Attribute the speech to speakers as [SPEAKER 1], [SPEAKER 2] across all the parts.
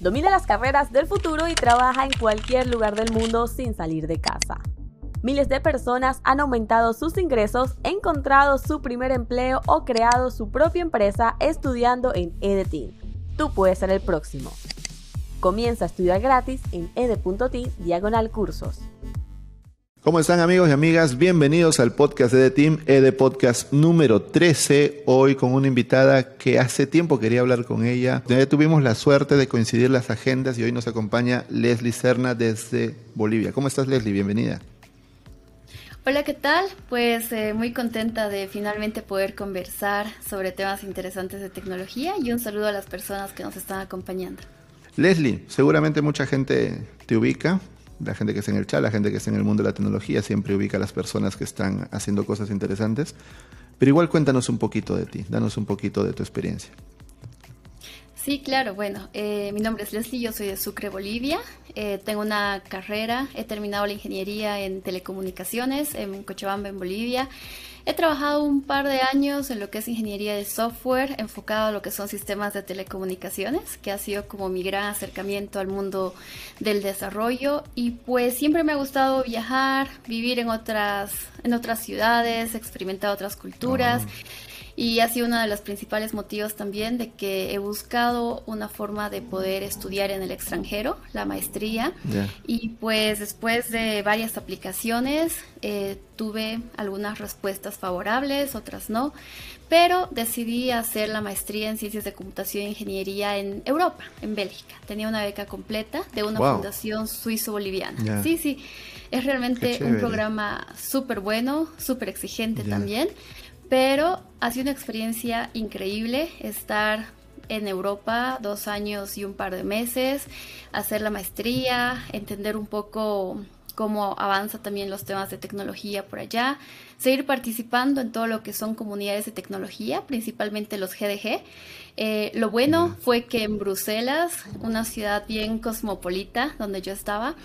[SPEAKER 1] Domina las carreras del futuro y trabaja en cualquier lugar del mundo sin salir de casa. Miles de personas han aumentado sus ingresos, encontrado su primer empleo o creado su propia empresa estudiando en EDETIN. Tú puedes ser el próximo. Comienza a estudiar gratis en ed.tin diagonal cursos.
[SPEAKER 2] ¿Cómo están amigos y amigas? Bienvenidos al podcast de Team, ED Podcast número 13. Hoy con una invitada que hace tiempo quería hablar con ella. Ya tuvimos la suerte de coincidir las agendas y hoy nos acompaña Leslie Serna desde Bolivia. ¿Cómo estás Leslie? Bienvenida.
[SPEAKER 3] Hola, ¿qué tal? Pues eh, muy contenta de finalmente poder conversar sobre temas interesantes de tecnología y un saludo a las personas que nos están acompañando.
[SPEAKER 2] Leslie, seguramente mucha gente te ubica, la gente que está en el chat, la gente que está en el mundo de la tecnología, siempre ubica a las personas que están haciendo cosas interesantes. Pero igual cuéntanos un poquito de ti, danos un poquito de tu experiencia.
[SPEAKER 3] Sí, claro. Bueno, eh, mi nombre es Leslie, yo soy de Sucre, Bolivia. Eh, tengo una carrera, he terminado la ingeniería en telecomunicaciones en Cochabamba, en Bolivia. He trabajado un par de años en lo que es ingeniería de software, enfocado a lo que son sistemas de telecomunicaciones, que ha sido como mi gran acercamiento al mundo del desarrollo. Y pues siempre me ha gustado viajar, vivir en otras, en otras ciudades, experimentar otras culturas. Y ha sido uno de los principales motivos también de que he buscado una forma de poder estudiar en el extranjero, la maestría. Y pues después de varias aplicaciones eh, tuve algunas respuestas favorables, otras no. Pero decidí hacer la maestría en Ciencias de Computación e Ingeniería en Europa, en Bélgica. Tenía una beca completa de una fundación suizo-boliviana. Sí, sí. Es realmente un programa súper bueno, súper exigente también pero ha sido una experiencia increíble estar en Europa dos años y un par de meses, hacer la maestría, entender un poco cómo avanza también los temas de tecnología por allá, seguir participando en todo lo que son comunidades de tecnología, principalmente los GDG. Eh, lo bueno fue que en Bruselas, una ciudad bien cosmopolita donde yo estaba,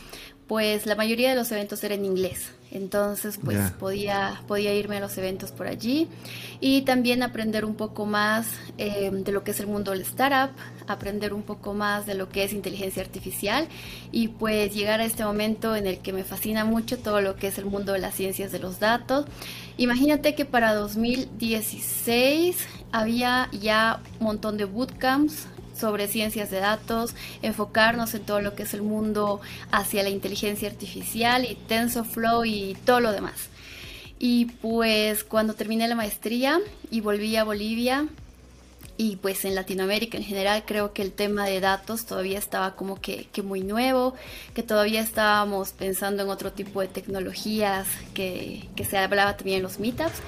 [SPEAKER 3] pues la mayoría de los eventos eran en inglés. Entonces, pues podía, podía irme a los eventos por allí y también aprender un poco más eh, de lo que es el mundo del startup, aprender un poco más de lo que es inteligencia artificial y pues llegar a este momento en el que me fascina mucho todo lo que es el mundo de las ciencias de los datos. Imagínate que para 2016 había ya un montón de bootcamps sobre ciencias de datos, enfocarnos en todo lo que es el mundo hacia la inteligencia artificial y TensorFlow y todo lo demás. Y pues cuando terminé la maestría y volví a Bolivia, y pues en Latinoamérica en general creo que el tema de datos todavía estaba como que, muy nuevo, que todavía estábamos pensando en otro tipo de tecnologías que, se hablaba también en los meetups.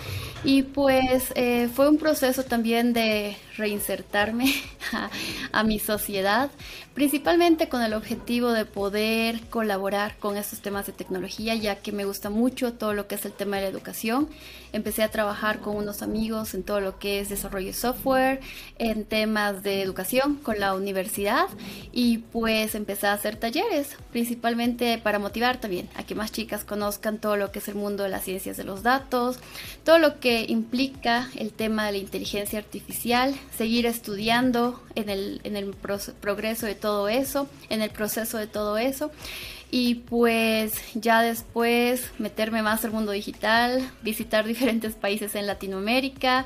[SPEAKER 3] Y pues eh, fue un proceso también de reinsertarme a, mi sociedad, principalmente con el objetivo de poder colaborar con estos temas de tecnología, ya que me gusta mucho todo lo que es el tema de la educación. Empecé a trabajar con unos amigos en todo lo que es desarrollo de software, en temas de educación con la universidad y pues empecé a hacer talleres, principalmente para motivar también a que más chicas conozcan todo lo que es el mundo de las ciencias de los datos, todo lo que implica el tema de la inteligencia artificial, seguir estudiando en el, en el progreso de todo eso, en el proceso de todo eso. Y pues ya después meterme más al mundo digital, visitar diferentes países en Latinoamérica.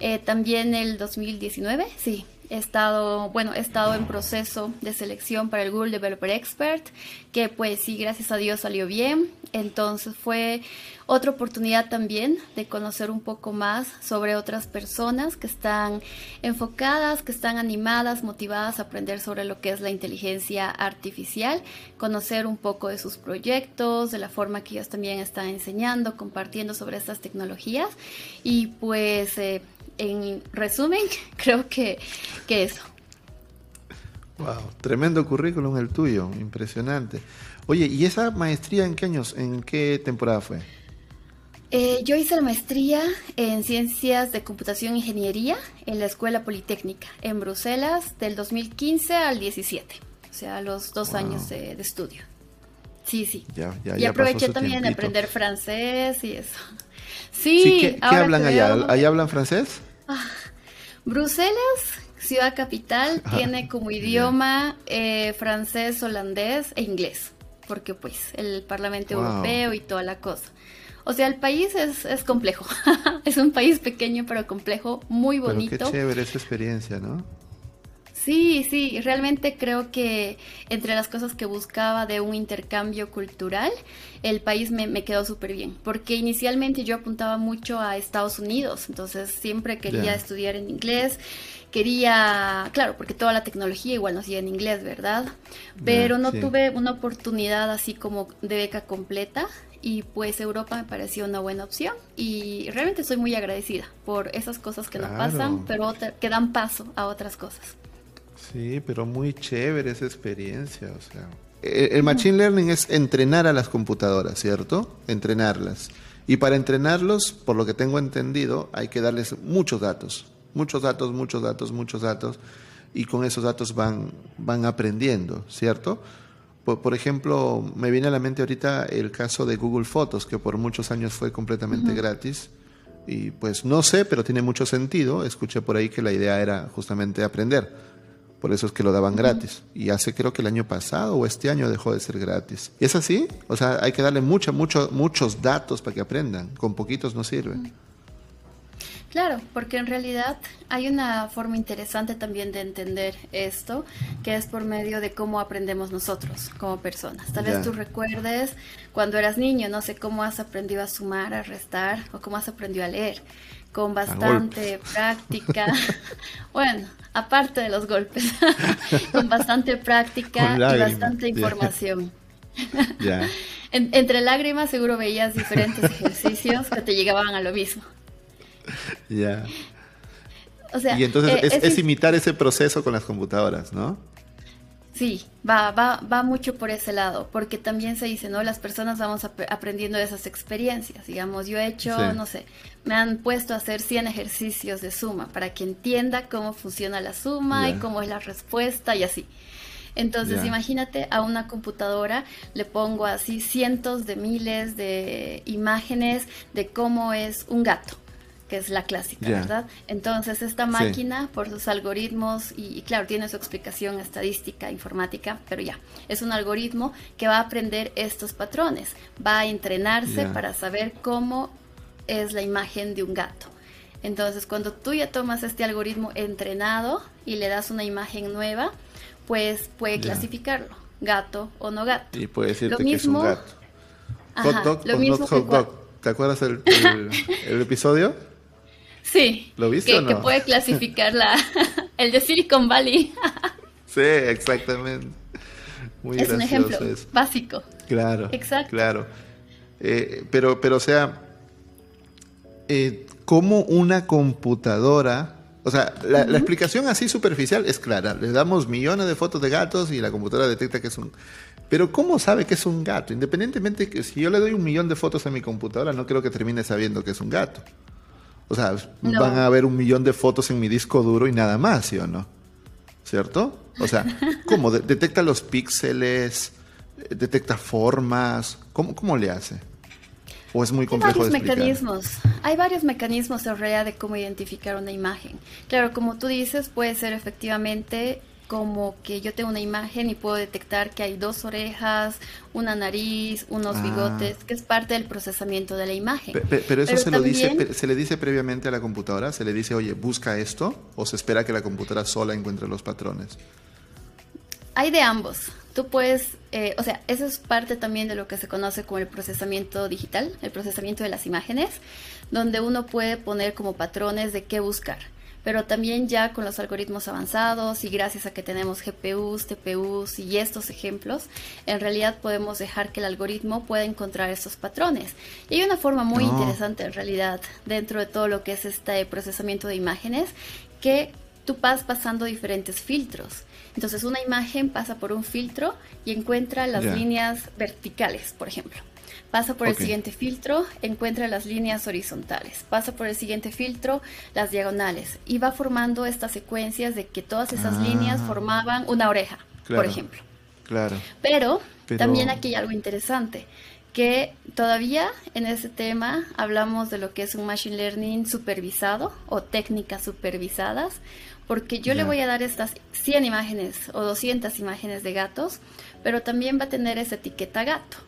[SPEAKER 3] Eh, también el 2019, sí, he estado, bueno, estado en proceso de selección para el Google Developer Expert, que pues sí, gracias a Dios salió bien. Entonces fue otra oportunidad también de conocer un poco más sobre otras personas que están enfocadas, que están animadas, motivadas a aprender sobre lo que es la inteligencia artificial, conocer un poco de sus proyectos, de la forma que ellos también están enseñando, compartiendo sobre estas tecnologías y pues... Eh, en resumen, creo que, que eso.
[SPEAKER 2] Wow, tremendo currículum el tuyo, impresionante. Oye, ¿y esa maestría en qué años, en qué temporada fue?
[SPEAKER 3] Eh, yo hice la maestría en Ciencias de Computación e Ingeniería en la Escuela Politécnica en Bruselas del 2015 al 17, o sea, los dos años de, estudio. Sí, sí. Ya, ya, y aproveché también de aprender francés y eso.
[SPEAKER 2] Sí, ¿qué, hablan allá? ¿Allá hablan francés?
[SPEAKER 3] Ah, Bruselas ciudad capital tiene como idioma eh, francés, holandés e inglés, porque pues el Parlamento Europeo y toda la cosa. O sea, el país es, es complejo. es un país pequeño pero complejo, muy bonito.
[SPEAKER 2] Pero qué chévere esa experiencia, ¿no?
[SPEAKER 3] Sí, sí, realmente creo que entre las cosas que buscaba de un intercambio cultural, el país me, quedó súper bien, porque inicialmente yo apuntaba mucho a Estados Unidos, entonces siempre quería estudiar en inglés, quería, claro, porque toda la tecnología igual no hacía en inglés, ¿verdad? Pero no tuve una oportunidad así como de beca completa y pues Europa me pareció una buena opción y realmente estoy muy agradecida por esas cosas que no pasan, pero que dan paso a otras cosas.
[SPEAKER 2] Sí, pero muy chévere esa experiencia, o sea. El, Machine Learning es entrenar a las computadoras, ¿cierto? Entrenarlas. Y para entrenarlos, por lo que tengo entendido, hay que darles muchos datos. Muchos datos, muchos datos, muchos datos. Y con esos datos van, van aprendiendo, ¿cierto? Por, ejemplo, me viene a la mente ahorita el caso de Google Fotos, que por muchos años fue completamente gratis. Y pues no sé, pero tiene mucho sentido. Escuché por ahí que la idea era justamente aprender por eso es que lo daban gratis. Y hace creo que el año pasado o este año dejó de ser gratis. ¿Y es así? O sea, hay que darle mucho, mucho, muchos datos para que aprendan. Con poquitos no sirve.
[SPEAKER 3] Claro, porque en realidad hay una forma interesante también de entender esto, que es por medio de cómo aprendemos nosotros como personas. Tal vez tú recuerdes cuando eras niño, no sé cómo has aprendido a sumar, a restar o cómo has aprendido a leer con bastante práctica. bueno, aparte de los golpes, con bastante práctica y bastante información. entre lágrimas seguro veías diferentes ejercicios que te llegaban a lo mismo.
[SPEAKER 2] Ya. O sea, y entonces eh, es, imitar ese proceso con las computadoras, ¿no?
[SPEAKER 3] Sí, va, va, va mucho por ese lado, porque también se dice, ¿no? Las personas vamos aprendiendo de esas experiencias. Digamos, yo he hecho, no sé, me han puesto a hacer 100 ejercicios de suma para que entienda cómo funciona la suma y cómo es la respuesta y así. Entonces, imagínate a una computadora, le pongo así cientos de miles de imágenes de cómo es un gato que es la clásica, ¿verdad? Entonces esta máquina, por sus algoritmos, y, claro, tiene su explicación estadística, informática, pero ya, es un algoritmo que va a aprender estos patrones, va a entrenarse para saber cómo es la imagen de un gato. Entonces, cuando tú ya tomas este algoritmo entrenado y le das una imagen nueva, pues puede clasificarlo, gato o no gato.
[SPEAKER 2] Y puede decirte que es un gato. hot dog o hot dog. ¿Te acuerdas el, el episodio?
[SPEAKER 3] Sí.
[SPEAKER 2] ¿Lo viste
[SPEAKER 3] que,
[SPEAKER 2] o no?
[SPEAKER 3] Que puede clasificar la, el de Silicon Valley.
[SPEAKER 2] sí, exactamente. Muy es un ejemplo
[SPEAKER 3] básico.
[SPEAKER 2] Claro. Exacto. Claro. Eh, pero, pero, o sea, eh, ¿cómo una computadora... O sea, la, explicación así superficial es clara. Le damos millones de fotos de gatos y la computadora detecta que es un... Pero ¿cómo sabe que es un gato? Independientemente que si yo le doy un millón de fotos a mi computadora, no creo que termine sabiendo que es un gato. O sea, van a haber un millón de fotos en mi disco duro y nada más, ¿sí o no? ¿Cierto? O sea, ¿cómo? ¿Detecta los píxeles? ¿Detecta formas? ¿Cómo, cómo le hace? ¿O es muy complejo
[SPEAKER 3] Hay varios mecanismos. Hay varios mecanismos en realidad de cómo identificar una imagen. Claro, como tú dices, puede ser efectivamente como que yo tengo una imagen y puedo detectar que hay dos orejas, una nariz, unos ah. bigotes, que es parte del procesamiento de la imagen.
[SPEAKER 2] Pero, eso se, lo dice, se le dice previamente a la computadora, se le dice, oye, busca esto, o se espera que la computadora sola encuentre los patrones.
[SPEAKER 3] Hay de ambos. Tú puedes, eh, o sea, eso es parte también de lo que se conoce como el procesamiento digital, el procesamiento de las imágenes, donde uno puede poner como patrones de qué buscar pero también ya con los algoritmos avanzados y gracias a que tenemos GPUs, TPUs y estos ejemplos, en realidad podemos dejar que el algoritmo pueda encontrar estos patrones. Y hay una forma muy interesante en realidad dentro de todo lo que es este procesamiento de imágenes que tú vas pasando diferentes filtros. Entonces una imagen pasa por un filtro y encuentra las líneas verticales, por ejemplo. Pasa por el siguiente filtro, encuentra las líneas horizontales. Pasa por el siguiente filtro, las diagonales. Y va formando estas secuencias de que todas esas líneas ah. formaban una oreja, por ejemplo.
[SPEAKER 2] Claro.
[SPEAKER 3] Pero, también aquí hay algo interesante, que todavía en ese tema hablamos de lo que es un machine learning supervisado o técnicas supervisadas porque yo le voy a dar estas 100 imágenes o 200 imágenes de gatos, pero también va a tener esa etiqueta gato.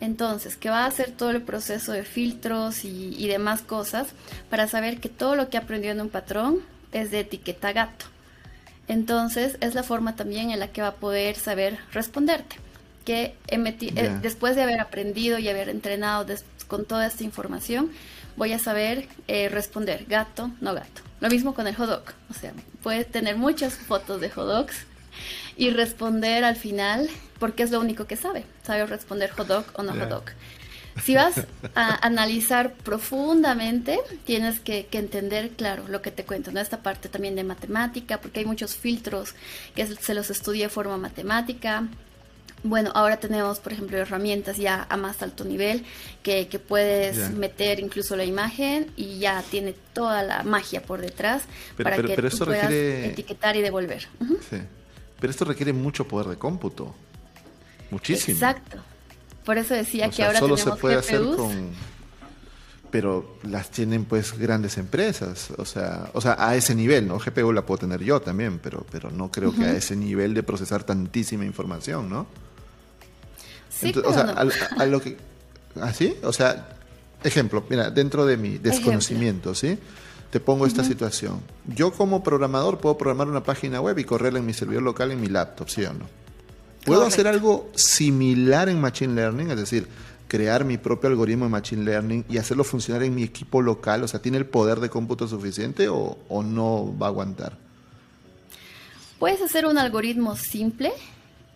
[SPEAKER 3] Entonces, que va a hacer todo el proceso de filtros y, y demás cosas para saber que todo lo que aprendió en un patrón es de etiqueta gato. Entonces, es la forma también en la que va a poder saber responderte. Que eh, después de haber aprendido y haber entrenado con toda esta información, voy a saber eh, responder gato, no gato. Lo mismo con el hot dog. O sea, puedes tener muchas fotos de hot dogs y responder al final porque es lo único que sabe. Sabe responder hot dog o no hot dog. Si vas a analizar profundamente, tienes que, entender, claro, lo que te cuento, ¿no? Esta parte también de matemática, porque hay muchos filtros que se los estudia de forma matemática. Bueno, ahora tenemos, por ejemplo, herramientas ya a más alto nivel que, puedes meter incluso la imagen y ya tiene toda la magia por detrás para que tú puedas etiquetar y devolver.
[SPEAKER 2] Sí. Pero esto requiere mucho poder de cómputo. Muchísimo.
[SPEAKER 3] Exacto. Por eso decía que ahora solo se puede hacer con
[SPEAKER 2] pero las tienen pues grandes empresas, o sea, o sea, a ese nivel, ¿no? GPU la puedo tener yo también, pero pero no creo que a ese nivel de procesar tantísima información, ¿no?
[SPEAKER 3] Sí, o sea,
[SPEAKER 2] a, lo que ¿así? ¿Ah, o sea, ejemplo, mira, dentro de mi desconocimiento, ¿sí? Te pongo esta situación. Yo como programador puedo programar una página web y correrla en mi servidor local en mi laptop, ¿sí o no? ¿Puedo hacer algo similar en Machine Learning? Es decir, crear mi propio algoritmo de Machine Learning y hacerlo funcionar en mi equipo local. O sea, ¿tiene el poder de cómputo suficiente o, no va a aguantar?
[SPEAKER 3] Puedes hacer un algoritmo simple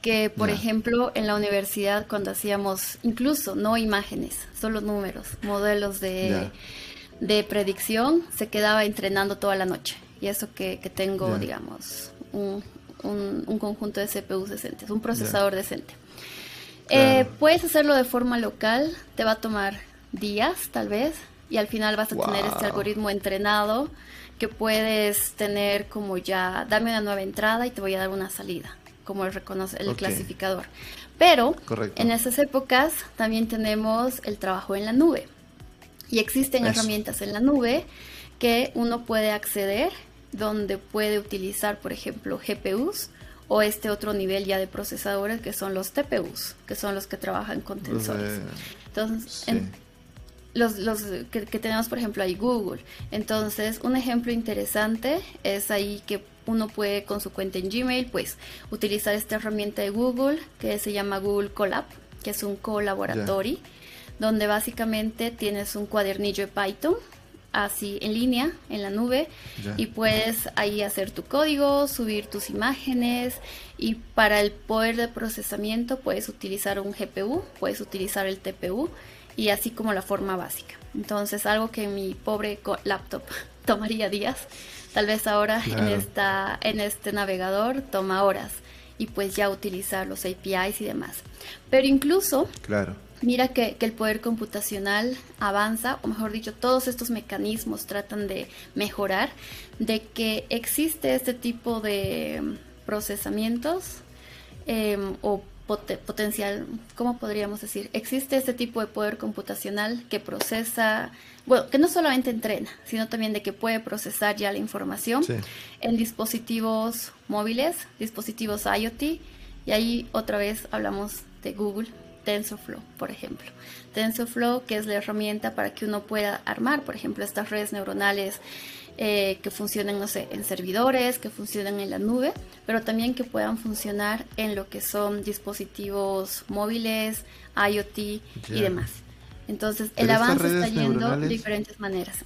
[SPEAKER 3] que, por ejemplo, en la universidad cuando hacíamos incluso no imágenes, solo números, modelos de, predicción, se quedaba entrenando toda la noche. Y eso que, tengo, digamos, un, un, conjunto de CPUs decentes, un procesador decente. Eh, puedes hacerlo de forma local, te va a tomar días tal vez, y al final vas a tener este algoritmo entrenado que puedes tener como ya, dame una nueva entrada y te voy a dar una salida, como el, reconoce, el clasificador. Pero en esas épocas también tenemos el trabajo en la nube. Y existen herramientas en la nube que uno puede acceder donde puede utilizar, por ejemplo, GPUs o este otro nivel ya de procesadores que son los TPUs, que son los que trabajan con tensores. Entonces, los, los que, tenemos, por ejemplo, ahí Google. Entonces, un ejemplo interesante es ahí que uno puede con su cuenta en Gmail, pues, utilizar esta herramienta de Google que se llama Google Colab, que es un colaboratory, donde básicamente tienes un cuadernillo de Python así en línea, en la nube, y puedes ahí hacer tu código, subir tus imágenes, y para el poder de procesamiento puedes utilizar un GPU, puedes utilizar el TPU, y así como la forma básica. Entonces, algo que mi pobre laptop tomaría días, tal vez ahora en, esta, en este navegador toma horas, y pues ya utilizar los APIs y demás. Pero incluso...
[SPEAKER 2] Claro
[SPEAKER 3] Mira que, el poder computacional avanza, o mejor dicho, todos estos mecanismos tratan de mejorar, de que existe este tipo de procesamientos em, o potencial, ¿cómo podríamos decir? Existe este tipo de poder computacional que procesa, bueno, que no solamente entrena, sino también de que puede procesar ya la información en dispositivos móviles, dispositivos IoT, y ahí otra vez hablamos de Google TensorFlow, por ejemplo. TensorFlow, que es la herramienta para que uno pueda armar, por ejemplo, estas redes neuronales eh, que funcionen, no sé, en servidores, que funcionen en la nube, pero también que puedan funcionar en lo que son dispositivos móviles, IoT y demás. Entonces, el avance está yendo de diferentes maneras.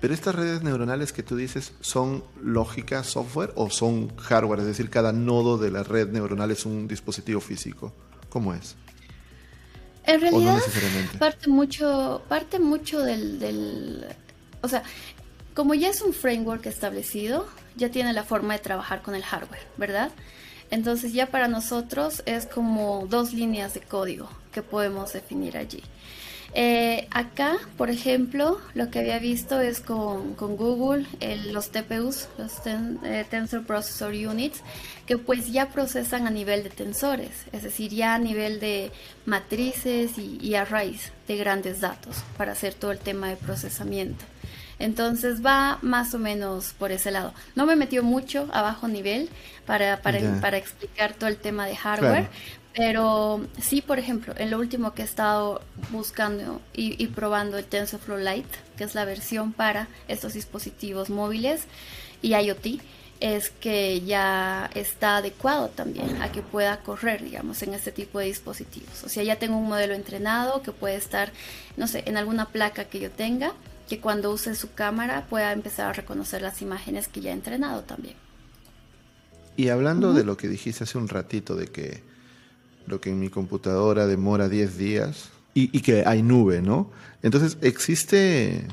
[SPEAKER 2] Pero estas redes neuronales que tú dices son lógica, software o son hardware, es decir, cada nodo de la red neuronal es un dispositivo físico. ¿Cómo es?
[SPEAKER 3] En realidad parte mucho, parte mucho del, o sea, como ya es un framework establecido, ya tiene la forma de trabajar con el hardware, ¿verdad? Entonces ya para nosotros es como dos líneas de código que podemos definir allí. Eh, acá, por ejemplo, lo que había visto es con, Google los TPUs, los eh, Tensor Processor Units, que pues ya procesan a nivel de tensores, es decir, ya a nivel de matrices y, arrays de grandes datos para hacer todo el tema de procesamiento. Entonces va más o menos por ese lado. No me metió mucho a bajo nivel para, para, para explicar todo el tema de hardware, pero sí, por ejemplo, en lo último que he estado buscando y, probando el TensorFlow Lite, que es la versión para estos dispositivos móviles y IoT, es que ya está adecuado también a que pueda correr, digamos, en este tipo de dispositivos. O sea, ya tengo un modelo entrenado que puede estar, no sé, en alguna placa que yo tenga, que cuando use su cámara pueda empezar a reconocer las imágenes que ya he entrenado también.
[SPEAKER 2] Y hablando de lo que dijiste hace un ratito, de que lo que en mi computadora demora 10 días y, que hay nube, ¿no? Entonces, ¿existe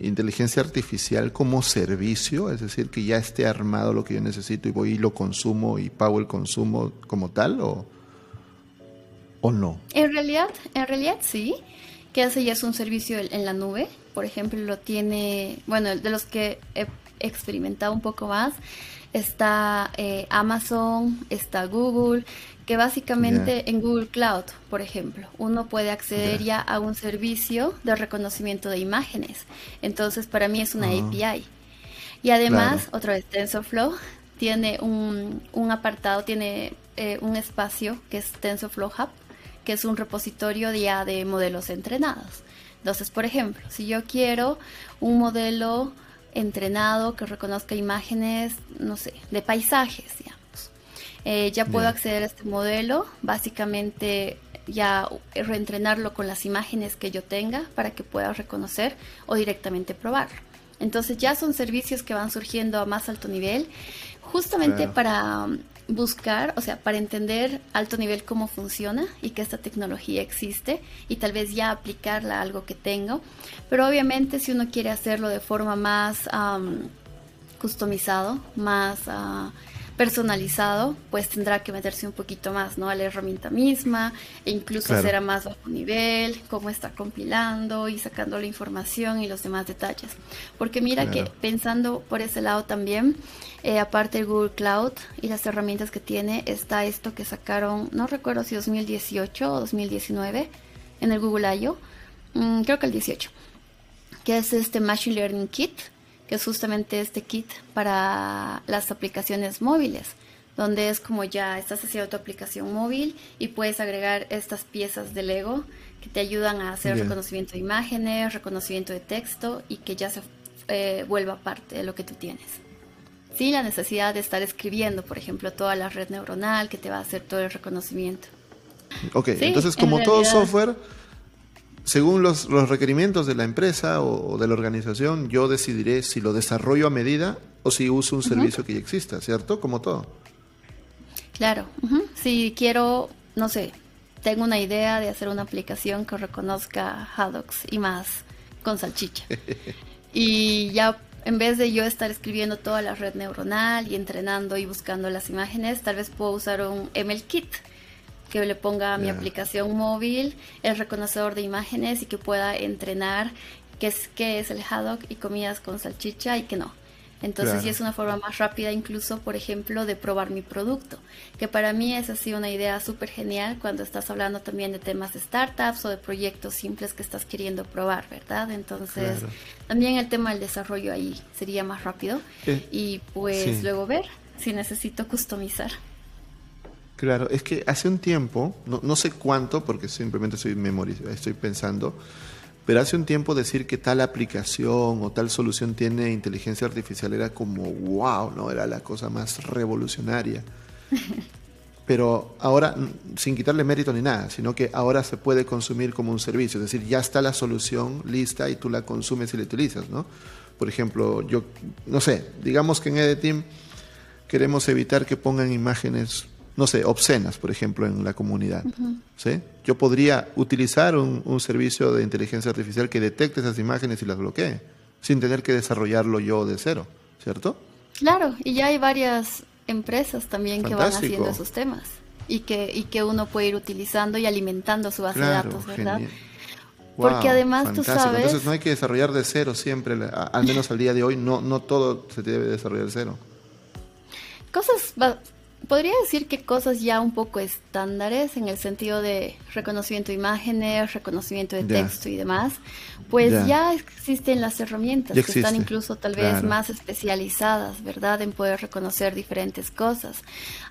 [SPEAKER 2] inteligencia artificial como servicio? Es decir, que ya esté armado lo que yo necesito y voy y lo consumo y pago el consumo como tal o, o no?
[SPEAKER 3] En realidad, en realidad sí, que hace ya es un servicio en la nube. Por ejemplo, lo tiene, bueno, de los que he experimentado un poco más, está eh, Amazon, está Google, que básicamente en Google Cloud, por ejemplo, uno puede acceder ya a un servicio de reconocimiento de imágenes. Entonces, para mí es una ah. API. Y además, otra vez, TensorFlow tiene un, apartado, tiene eh, un espacio que es TensorFlow Hub, que es un repositorio ya de modelos entrenados. Entonces, por ejemplo, si yo quiero un modelo entrenado que reconozca imágenes, no sé, de paisajes, ya eh, ya puedo acceder a este modelo, básicamente ya reentrenarlo con las imágenes que yo tenga para que pueda reconocer o directamente probarlo. Entonces ya son servicios que van surgiendo a más alto nivel, justamente para buscar, o sea, para entender alto nivel cómo funciona y que esta tecnología existe y tal vez ya aplicarla a algo que tengo. Pero obviamente si uno quiere hacerlo de forma más um, customizado, más... Uh, personalizado, pues tendrá que meterse un poquito más, ¿no? A la herramienta misma, e incluso a más bajo nivel, cómo está compilando y sacando la información y los demás detalles. Porque mira que pensando por ese lado también, eh, aparte de Google Cloud y las herramientas que tiene, está esto que sacaron, no recuerdo si 2018 o 2019, en el Google I.O., mm, creo que el 18, que es este Machine Learning Kit, que es justamente este kit para las aplicaciones móviles, donde es como ya estás haciendo tu aplicación móvil y puedes agregar estas piezas de Lego que te ayudan a hacer reconocimiento de imágenes, reconocimiento de texto y que ya se eh, vuelva parte de lo que tú tienes. Sin la necesidad de estar escribiendo, por ejemplo, toda la red neuronal que te va a hacer todo el reconocimiento.
[SPEAKER 2] Ok, entonces como todo software según los, requerimientos de la empresa o, de la organización, yo decidiré si lo desarrollo a medida o si uso un servicio que ya exista, ¿cierto? Como todo.
[SPEAKER 3] Claro, si quiero, no sé, tengo una idea de hacer una aplicación que reconozca Haddocks y más con salchicha. y ya en vez de yo estar escribiendo toda la red neuronal y entrenando y buscando las imágenes, tal vez puedo usar un ML Kit que le ponga a mi aplicación móvil el reconocedor de imágenes y que pueda entrenar qué es, qué es el haddock y comidas con salchicha y que no. Entonces sí es una forma más rápida incluso, por ejemplo, de probar mi producto, que para mí es así una idea súper genial cuando estás hablando también de temas de startups o de proyectos simples que estás queriendo probar, ¿verdad? Entonces también el tema del desarrollo ahí sería más rápido eh, y pues luego ver si necesito customizar.
[SPEAKER 2] Claro, es que hace un tiempo, no, sé cuánto, porque simplemente estoy, estoy pensando, pero hace un tiempo decir que tal aplicación o tal solución tiene inteligencia artificial era como wow, ¿no? Era la cosa más revolucionaria. Pero ahora, sin quitarle mérito ni nada, sino que ahora se puede consumir como un servicio, es decir, ya está la solución lista y tú la consumes y la utilizas, ¿no? Por ejemplo, yo, no sé, digamos que en Edeteam queremos evitar que pongan imágenes no sé, obscenas, por ejemplo, en la comunidad. ¿sí? Yo podría utilizar un, servicio de inteligencia artificial que detecte esas imágenes y las bloquee, sin tener que desarrollarlo yo de cero, ¿cierto?
[SPEAKER 3] Claro, y ya hay varias empresas también que van haciendo esos temas y que, y que uno puede ir utilizando y alimentando su base de datos, ¿verdad? Porque además tú sabes...
[SPEAKER 2] Entonces no hay que desarrollar de cero siempre, al menos al día de hoy, no, no todo se debe desarrollar de cero.
[SPEAKER 3] Cosas podría decir que cosas ya un poco estándares en el sentido de reconocimiento de imágenes, reconocimiento de texto y demás, pues ya, existen las herramientas que están incluso tal vez más especializadas, ¿verdad? En poder reconocer diferentes cosas.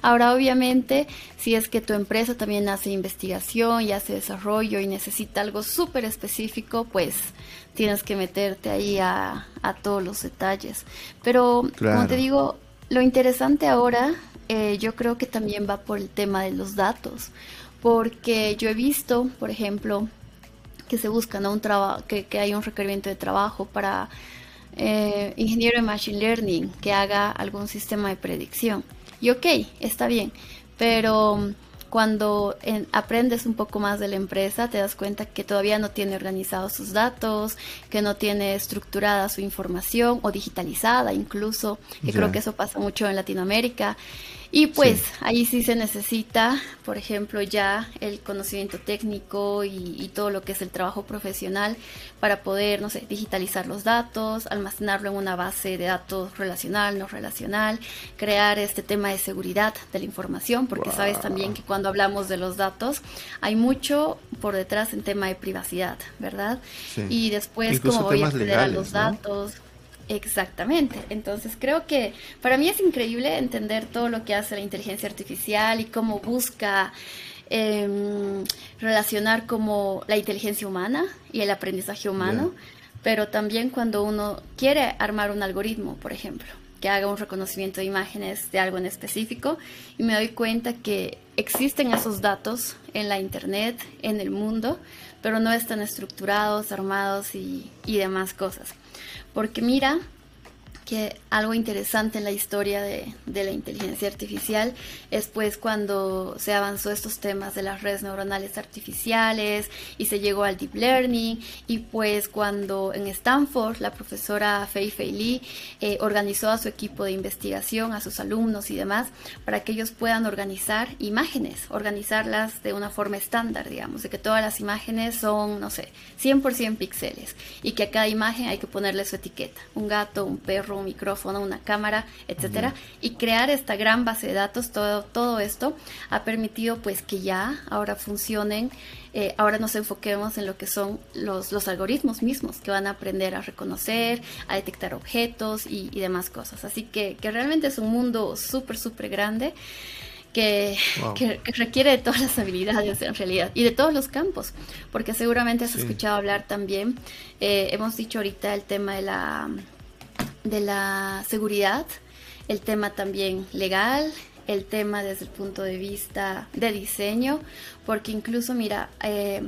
[SPEAKER 3] Ahora, obviamente, si es que tu empresa también hace investigación y hace desarrollo y necesita algo súper específico, pues tienes que meterte ahí a, a todos los detalles. Pero, como te digo, lo interesante ahora eh, yo creo que también va por el tema de los datos, porque yo he visto, por ejemplo, que se busca un trabajo, que, hay un requerimiento de trabajo para eh, ingeniero de machine learning que haga algún sistema de predicción. Y ok, está bien, pero cuando aprendes un poco más de la empresa, te das cuenta que todavía no tiene organizados sus datos, que no tiene estructurada su información o digitalizada incluso, que creo que eso pasa mucho en Latinoamérica. Y pues ahí sí se necesita, por ejemplo, ya el conocimiento técnico y, todo lo que es el trabajo profesional para poder, no sé, digitalizar los datos, almacenarlo en una base de datos relacional, no relacional, crear este tema de seguridad de la información, porque sabes también que cuando hablamos de los datos hay mucho por detrás en tema de privacidad, ¿verdad? Y después cómo voy a acceder a los datos. Exactamente. Entonces creo que para mí es increíble entender todo lo que hace la inteligencia artificial y cómo busca em, relacionar como la inteligencia humana y el aprendizaje humano, pero también cuando uno quiere armar un algoritmo, por ejemplo, que haga un reconocimiento de imágenes de algo en específico y me doy cuenta que existen esos datos en la internet, en el mundo, pero no están estructurados, armados y, y demás cosas. Porque mira que algo interesante en la historia de, la inteligencia artificial es pues cuando se avanzó estos temas de las redes neuronales artificiales y se llegó al deep learning y pues cuando en Stanford la profesora Fei Fei Li eh, organizó a su equipo de investigación, a sus alumnos y demás, para que ellos puedan organizar imágenes, organizarlas de una forma estándar, digamos, de que todas las imágenes son, no sé, 100% píxeles y que a cada imagen hay que ponerle su etiqueta, un gato, un perro, un micrófono, una cámara, etcétera, y crear esta gran base de datos, todo, todo esto ha permitido pues que ya ahora funcionen, eh, ahora nos enfoquemos en lo que son los, los, algoritmos mismos que van a aprender a reconocer, a detectar objetos y, demás cosas. Así que, que realmente es un mundo súper, súper grande. Que, que, requiere de todas las habilidades en realidad y de todos los campos, porque seguramente has escuchado hablar también, eh, hemos dicho ahorita el tema de la de la seguridad, el tema también legal, el tema desde el punto de vista de diseño, porque incluso, mira, eh,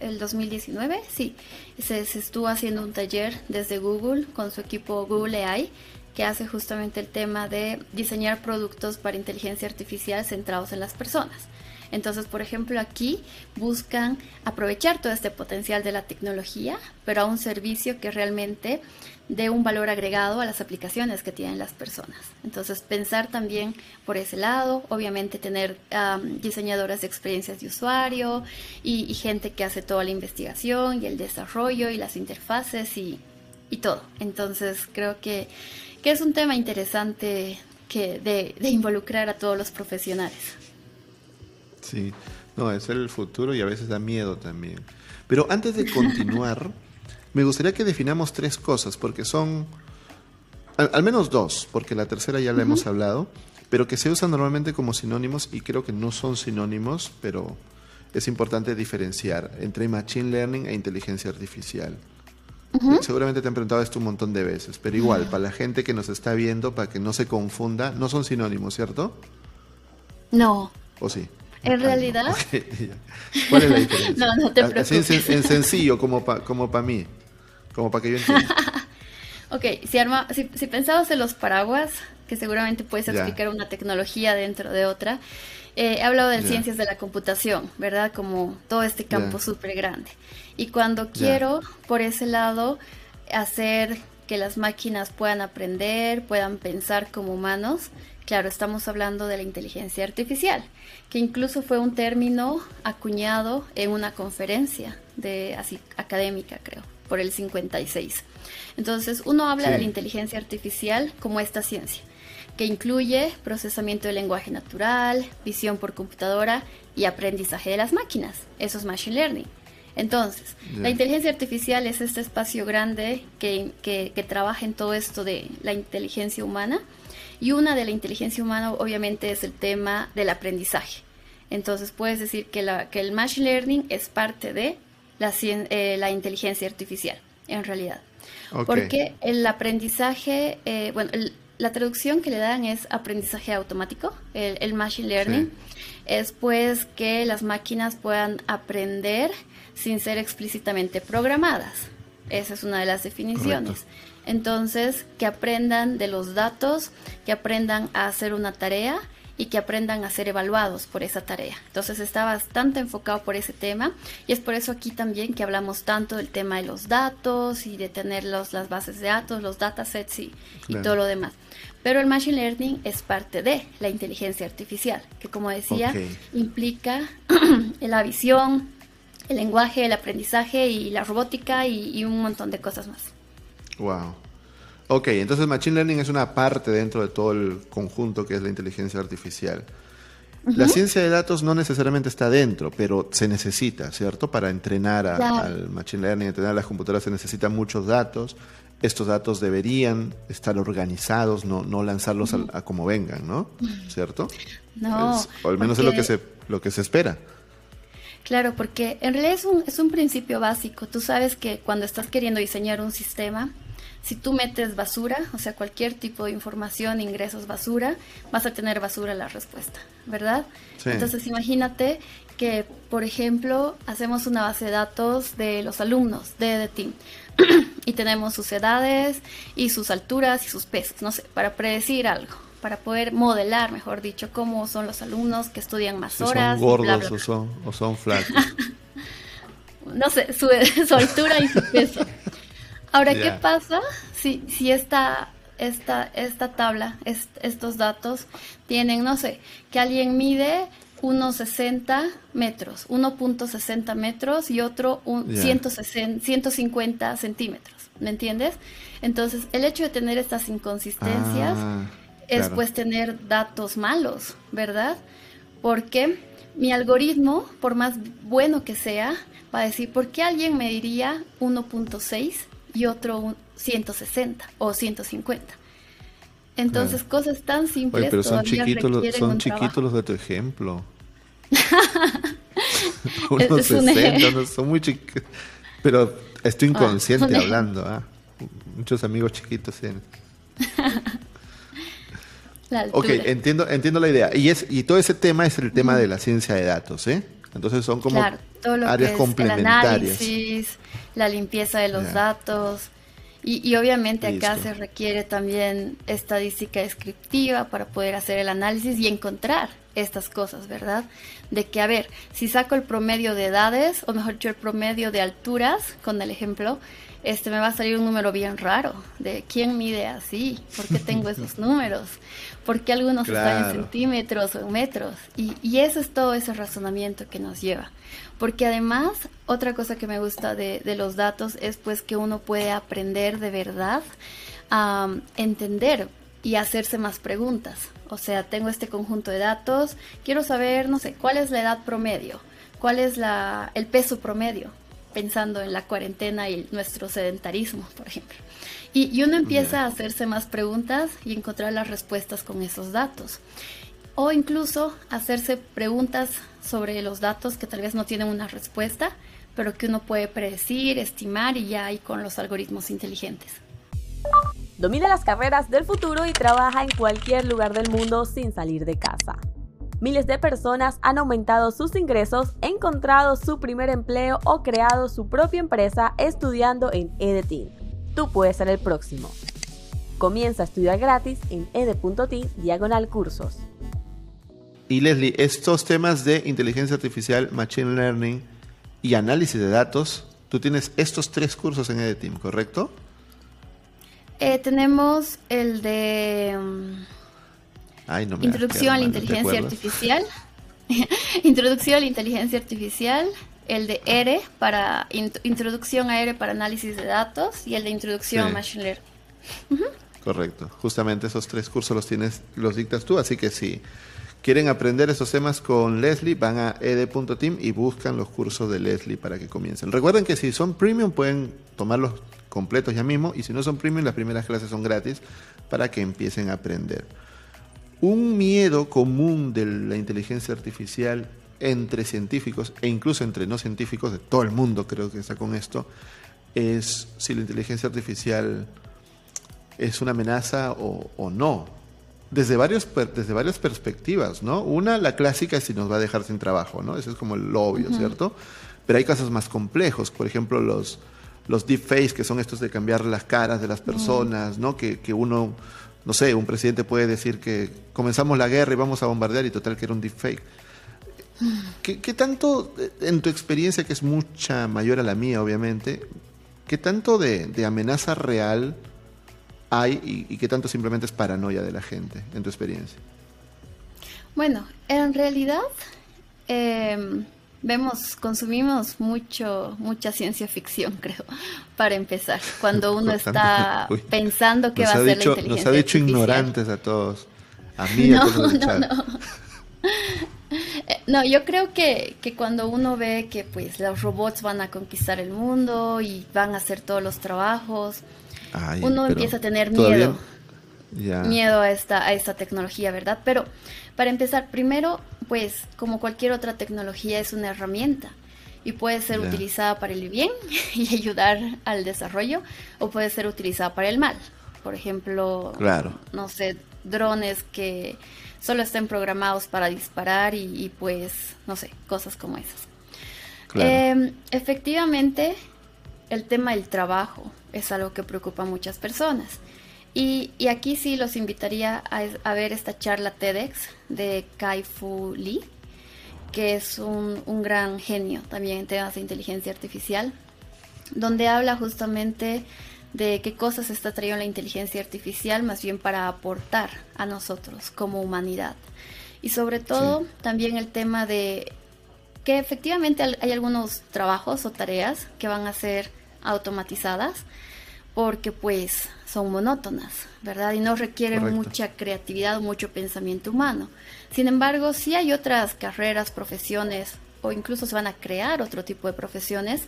[SPEAKER 3] el 2019, sí, se, se, estuvo haciendo un taller desde Google con su equipo Google AI que hace justamente el tema de diseñar productos para inteligencia artificial centrados en las personas. Entonces, por ejemplo, aquí buscan aprovechar todo este potencial de la tecnología, pero a un servicio que realmente dé un valor agregado a las aplicaciones que tienen las personas. Entonces, pensar también por ese lado, obviamente tener diseñadoras de experiencias de usuario y, gente que hace toda la investigación y el desarrollo y las interfaces y, todo. Entonces, creo que, es un tema interesante que de involucrar a todos los profesionales.
[SPEAKER 2] Sí, no, es el futuro y a veces da miedo también. Pero antes de continuar, me gustaría que definamos tres cosas, porque son al, menos dos, porque la tercera ya la hemos hablado, pero que se usan normalmente como sinónimos y creo que no son sinónimos, pero es importante diferenciar entre Machine Learning e inteligencia artificial. Seguramente te han preguntado esto un montón de veces, pero igual, para la gente que nos está viendo, para que no se confunda, no son sinónimos, ¿cierto?
[SPEAKER 3] No.
[SPEAKER 2] ¿O sí?
[SPEAKER 3] En realidad.
[SPEAKER 2] ¿Cuál es la diferencia? no, no te preocupes. en, sencillo, como para como mí. Como para que yo entienda.
[SPEAKER 3] ok, si, arma, si, pensabas en los paraguas, que seguramente puedes explicar una tecnología dentro de otra, eh, he hablado de ciencias de la computación, ¿verdad? Como todo este campo súper grande. Y cuando quiero, por ese lado, hacer que las máquinas puedan aprender, puedan pensar como humanos, Claro, estamos hablando de la inteligencia artificial, que incluso fue un término acuñado en una conferencia de así académica, creo, por el 56. Entonces, uno habla de la inteligencia artificial como esta ciencia, que incluye procesamiento de lenguaje natural, visión por computadora y aprendizaje de las máquinas. Eso es Machine Learning. Entonces, la inteligencia artificial es este espacio grande que, que, trabaja en todo esto de la inteligencia humana. Y una de la inteligencia humana obviamente es el tema del aprendizaje. Entonces puedes decir que, la, que el Machine Learning es parte de la, eh, la inteligencia artificial, en realidad. Porque el aprendizaje, eh, bueno, la traducción que le dan es aprendizaje automático, el, Machine Learning. Es pues que las máquinas puedan aprender sin ser explícitamente programadas. Esa es una de las definiciones. Entonces, que aprendan de los datos, que aprendan a hacer una tarea y que aprendan a ser evaluados por esa tarea. Entonces está bastante enfocado por ese tema y es por eso aquí también que hablamos tanto del tema de los datos y de tener las bases de datos, los datasets y, y todo lo demás. Pero el Machine Learning es parte de la inteligencia artificial, que como decía, implica la visión, el lenguaje, el aprendizaje y la robótica y, un montón de cosas más.
[SPEAKER 2] Wow. Ok, entonces Machine Learning es una parte dentro de todo el conjunto que es la inteligencia artificial. La ciencia de datos no necesariamente está dentro, pero se necesita, ¿cierto? Para entrenar al Machine Learning, entrenar a las computadoras se necesitan muchos datos. Estos datos deberían estar organizados, no, no lanzarlos a, como vengan, ¿no? ¿Cierto?
[SPEAKER 3] No.
[SPEAKER 2] o al menos es lo que, se, lo que se espera.
[SPEAKER 3] Claro, porque en realidad es un, es un principio básico. Tú sabes que cuando estás queriendo diseñar un sistema, si tú metes basura, o sea, cualquier tipo de información, ingresos basura, vas a tener basura la respuesta, ¿verdad? Entonces imagínate que, por ejemplo, hacemos una base de datos de los alumnos de The Team y tenemos sus edades y sus alturas y sus pesos, no sé, para predecir algo para poder modelar, mejor dicho, cómo son los alumnos que estudian más horas.
[SPEAKER 2] Son gordos O, son, o son flacos.
[SPEAKER 3] no sé, su, altura y su peso. Ahora, ¿qué pasa si, si esta, esta, esta tabla, estos datos, tienen, no sé, que alguien mide unos 60 metros, 1.60 metros y otro un 150 centímetros, ¿me entiendes? Entonces, el hecho de tener estas inconsistencias ah es pues tener datos malos, ¿verdad? Porque mi algoritmo, por más bueno que sea, va a decir, ¿por qué alguien me diría 1.6 y otro 160 o 150? Entonces, cosas tan simples.
[SPEAKER 2] Oye, pero son chiquitos, los, son chiquitos los de tu ejemplo. Unos 60, no, son muy chiquitos. Pero estoy ah, inconsciente hablando. ¿ah? Muchos amigos chiquitos tienen. Ok, entiendo, entiendo la idea. Y, es, y todo ese tema es el tema de la ciencia de datos, ¿eh? Entonces son como áreas complementarias.
[SPEAKER 3] El análisis, la limpieza de los datos. Y, obviamente acá se requiere también estadística descriptiva para poder hacer el análisis y encontrar estas cosas, ¿verdad? De que, a ver, si saco el promedio de edades, o mejor dicho, el promedio de alturas, con el ejemplo, este me va a salir un número bien raro de quién mide así, por qué tengo esos números, por qué algunos están en centímetros o en metros. Y, y, eso es todo ese razonamiento que nos lleva. Porque además, otra cosa que me gusta de, de los datos es pues que uno puede aprender de verdad a entender y hacerse más preguntas. O sea, tengo este conjunto de datos, quiero saber, no sé, cuál es la edad promedio, cuál es la, el peso promedio, pensando en la cuarentena y nuestro sedentarismo, por ejemplo. Y, uno empieza a hacerse más preguntas y encontrar las respuestas con esos datos. O incluso hacerse preguntas sobre los datos que tal vez no tienen una respuesta, pero que uno puede predecir, estimar y ya hay con los algoritmos inteligentes.
[SPEAKER 1] Domina las carreras del futuro y trabaja en cualquier lugar del mundo sin salir de casa. Miles de personas han aumentado sus ingresos, encontrado su primer empleo o creado su propia empresa estudiando en EDTIN. Tú puedes ser el próximo. Comienza a estudiar gratis en ed.tin diagonal cursos.
[SPEAKER 2] Y Leslie, estos temas de inteligencia artificial, machine learning y análisis de datos, tú tienes estos tres cursos en EDTIM, ¿correcto?
[SPEAKER 3] Eh, tenemos el de... Introducción a la inteligencia artificial. Introducción a la inteligencia artificial. El de ERE para Introducción a ERE para análisis de datos y el de Introducción a Machine Learning.
[SPEAKER 2] Correcto. Justamente esos tres cursos los tienes, los dictas tú, así que si quieren aprender esos temas con Leslie, van a ed.team y buscan los cursos de Leslie para que comiencen. Recuerden que si son premium pueden tomarlos completos ya mismo y si no son premium las primeras clases son gratis para que empiecen a aprender. Un miedo común de la inteligencia artificial entre científicos e incluso entre no científicos de todo el mundo creo que está con esto es si la inteligencia artificial es una amenaza o, no. Desde, varios, desde varias perspectivas, ¿no? Una, la clásica, es si nos va a dejar sin trabajo, ¿no? Eso es como lo obvio, ¿cierto? Pero hay casos más complejos, por ejemplo, los, los deepfakes, que son estos de cambiar las caras de las personas, ¿no? Que, que uno, no sé, un presidente puede decir que comenzamos la guerra y vamos a bombardear y total que era un deepfake. ¿Qué, ¿Qué, tanto, en tu experiencia, que es mucha mayor a la mía, obviamente, qué tanto de, amenaza real hay y, qué tanto simplemente es paranoia de la gente, en tu experiencia?
[SPEAKER 3] Bueno, en realidad em, vemos, consumimos mucho, mucha ciencia ficción, creo, para empezar. Cuando uno está pensando que va a ser la inteligencia
[SPEAKER 2] Nos ha dicho ignorantes a todos. A mí,
[SPEAKER 3] no, no, no. Eh, no, yo creo que, que, cuando uno ve que pues los robots van a conquistar el mundo y van a hacer todos los trabajos, uno empieza a tener miedo. Miedo a esta, a esta tecnología, ¿verdad? Pero para empezar, primero, pues como cualquier otra tecnología es una herramienta y puede ser utilizada para el bien y ayudar al desarrollo o puede ser utilizada para el mal. Por ejemplo, claro. no sé, drones que solo estén programados para disparar y, pues, no sé, cosas como esas. Em, efectivamente, el tema del trabajo es algo que preocupa a muchas personas. Y, aquí sí los invitaría a, ver esta charla TEDx de Kai Fu Lee, que es un, gran genio también en temas de inteligencia artificial, donde habla justamente de qué cosas está trayendo la inteligencia artificial más bien para aportar a nosotros como humanidad. Y sobre todo también el tema de que efectivamente hay algunos trabajos o tareas que van a ser automatizadas porque pues son monótonas, ¿verdad? Y no requieren mucha creatividad o mucho pensamiento humano. Sin embargo, sí hay otras carreras, profesiones o incluso se van a crear otro tipo de profesiones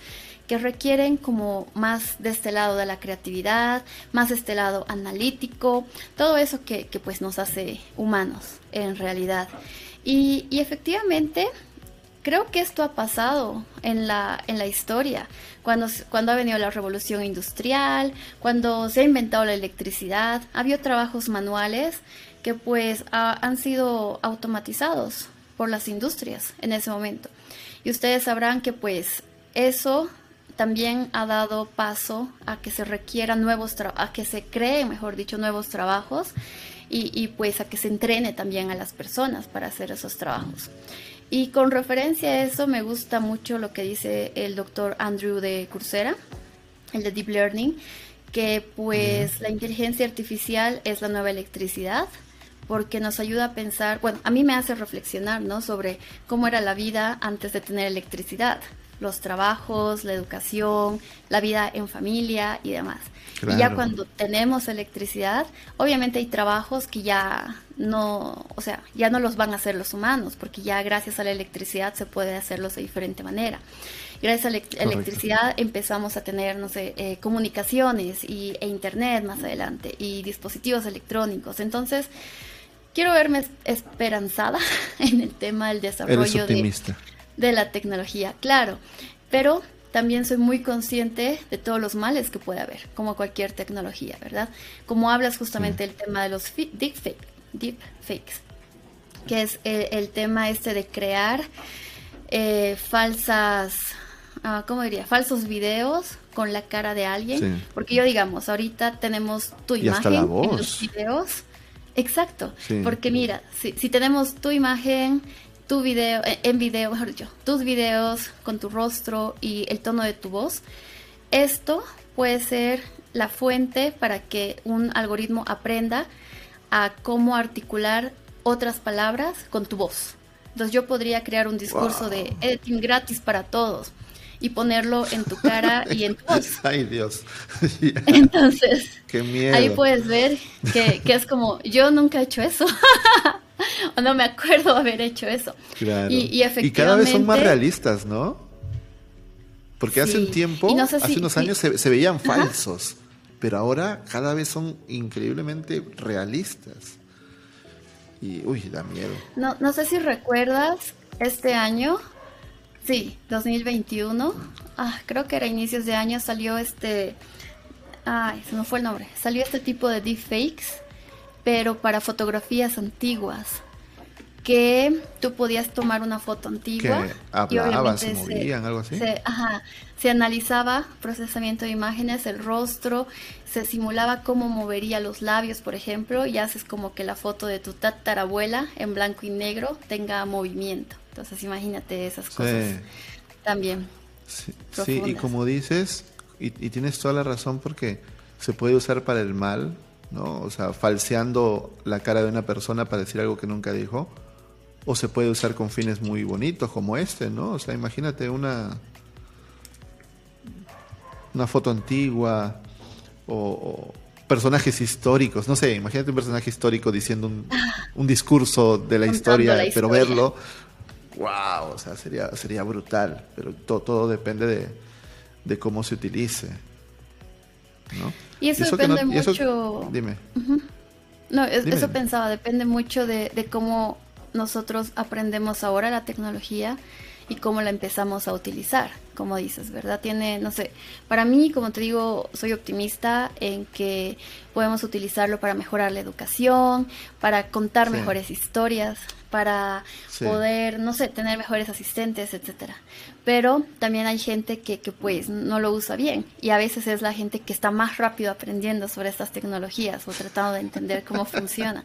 [SPEAKER 3] que requieren como más de este lado de la creatividad, más de este lado analítico, todo eso que, pues nos hace humanos en realidad. Y, y efectivamente, creo que esto ha pasado en la, en la historia, cuando, cuando ha venido la revolución industrial, cuando se ha inventado la electricidad, ha habido trabajos manuales que pues han sido automatizados por las industrias en ese momento. Y ustedes sabrán que pues eso también ha dado paso a que se requieran nuevos a que se creen, mejor dicho, nuevos trabajos y, y, pues a que se entrene también a las personas para hacer esos trabajos. Y con referencia a eso me gusta mucho lo que dice el doctor Andrew de Coursera, el de Deep Learning, que pues la inteligencia artificial es la nueva electricidad porque nos ayuda a pensar, bueno, a mí me hace reflexionar, ¿no? Sobre cómo era la vida antes de tener electricidad los trabajos, la educación, la vida en familia y demás. Y ya cuando tenemos electricidad, obviamente hay trabajos que ya no, o sea, ya no los van a hacer los humanos, porque ya gracias a la electricidad se puede hacerlos de diferente manera. Gracias a la electricidad empezamos a tener, no sé, eh, comunicaciones y, e internet más adelante y dispositivos electrónicos. Entonces, quiero verme esperanzada en el tema del desarrollo de de la tecnología, claro, pero también soy muy consciente de todos los males que puede haber, como cualquier tecnología, ¿verdad? Como hablas justamente del tema de los deepfakes, deepfakes, que es el, tema este de crear eh, falsas, uh, ¿cómo diría? Falsos videos con la cara de alguien, porque yo digamos, ahorita tenemos tu imagen en los videos. Exacto, porque mira, si, si tenemos tu imagen tu video, eh, en video, mejor dicho, tus videos con tu rostro y el tono de tu voz. Esto puede ser la fuente para que un algoritmo aprenda a cómo articular otras palabras con tu voz. Entonces yo podría crear un discurso de editing gratis para todos y ponerlo en tu cara y en tu voz.
[SPEAKER 2] Ay, Dios.
[SPEAKER 3] Entonces,
[SPEAKER 2] Qué miedo.
[SPEAKER 3] ahí puedes ver que, que es como, yo nunca he hecho eso. o no me acuerdo haber hecho eso.
[SPEAKER 2] Claro.
[SPEAKER 3] Y, y efectivamente...
[SPEAKER 2] Y cada vez son más realistas, ¿no? Porque hace
[SPEAKER 3] Sí.
[SPEAKER 2] un tiempo,
[SPEAKER 3] no sé si-
[SPEAKER 2] hace unos años se, se veían falsos, pero ahora cada vez son increíblemente realistas. Y, uy, da miedo.
[SPEAKER 3] No, no sé si recuerdas este año, sí, 2021, ah, creo que era inicios de año, salió este, ay, se me fue el nombre, salió este tipo de deepfakes, pero para fotografías antiguas, que tú podías tomar una foto antigua
[SPEAKER 2] Que
[SPEAKER 3] y
[SPEAKER 2] se movían, algo así.
[SPEAKER 3] se- ajá, se analizaba procesamiento de imágenes, el rostro, se simulaba cómo movería los labios, por ejemplo, y haces como que la foto de tu tatarabuela en blanco y negro tenga movimiento. Entonces imagínate esas cosas
[SPEAKER 2] Sí.
[SPEAKER 3] también.
[SPEAKER 2] Sí, sí, y como dices, y, y tienes toda la razón porque se puede usar para el mal, ¿no? O sea, falseando la cara de una persona para decir algo que nunca dijo, o se puede usar con fines muy bonitos como este, ¿no? O sea, imagínate una una foto antigua o, o personajes históricos, no sé, imagínate un personaje histórico diciendo un, un discurso de la historia,
[SPEAKER 3] la
[SPEAKER 2] pero verlo, wow, o sea, sería, sería brutal, pero to- todo depende de, de cómo se utilice. ¿no?
[SPEAKER 3] Y eso depende
[SPEAKER 2] eso-
[SPEAKER 3] mucho.
[SPEAKER 2] dime.
[SPEAKER 3] No, es-
[SPEAKER 2] Dime,
[SPEAKER 3] eso pensaba, depende mucho de, de cómo nosotros aprendemos ahora la tecnología y cómo la empezamos a utilizar, como dices, ¿verdad? Tiene, no sé, para mí, como te digo, soy optimista en que podemos utilizarlo para mejorar la educación, para contar
[SPEAKER 2] Sí.
[SPEAKER 3] mejores historias, para
[SPEAKER 2] Sí.
[SPEAKER 3] poder, no sé, tener mejores asistentes, etcétera. Pero también hay gente que, que pues no lo usa bien y a veces es la gente que está más rápido aprendiendo sobre estas tecnologías o tratando de entender cómo funcionan.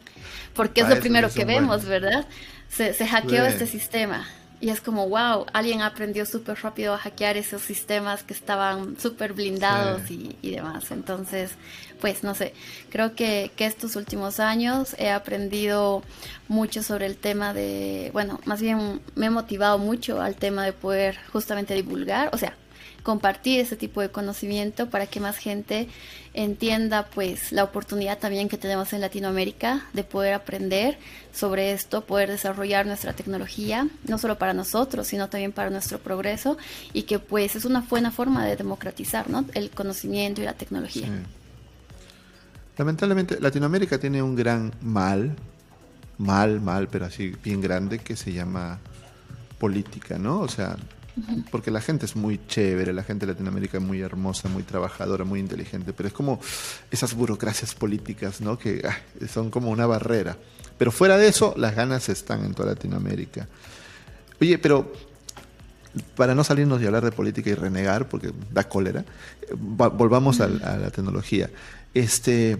[SPEAKER 3] Porque es lo primero que vemos. ¿verdad? Se, se hackeó
[SPEAKER 2] Sí.
[SPEAKER 3] este sistema y es como, wow, alguien aprendió súper rápido a hackear esos sistemas que estaban súper blindados
[SPEAKER 2] Sí.
[SPEAKER 3] y, y demás. Entonces, pues no sé, creo que, que estos últimos años he aprendido mucho sobre el tema de, bueno, más bien me he motivado mucho al tema de poder justamente divulgar, o sea, compartir ese tipo de conocimiento para que más gente entienda pues la oportunidad también que tenemos en Latinoamérica de poder aprender sobre esto, poder desarrollar nuestra tecnología, no solo para nosotros, sino también para nuestro progreso y que pues es una buena forma de democratizar ¿no? el conocimiento y la tecnología.
[SPEAKER 2] Lamentablemente, Latinoamérica tiene un gran mal, mal, mal, pero así bien grande, que se llama política, ¿no? O sea, porque la gente es muy chévere, la gente de Latinoamérica es muy hermosa, muy trabajadora, muy inteligente, pero es como esas burocracias políticas, ¿no? Que ah, son como una barrera. Pero fuera de eso, las ganas están en toda Latinoamérica. Oye, pero para no salirnos y hablar de política y renegar, porque da cólera, eh, va- volvamos a, la tecnología. Este,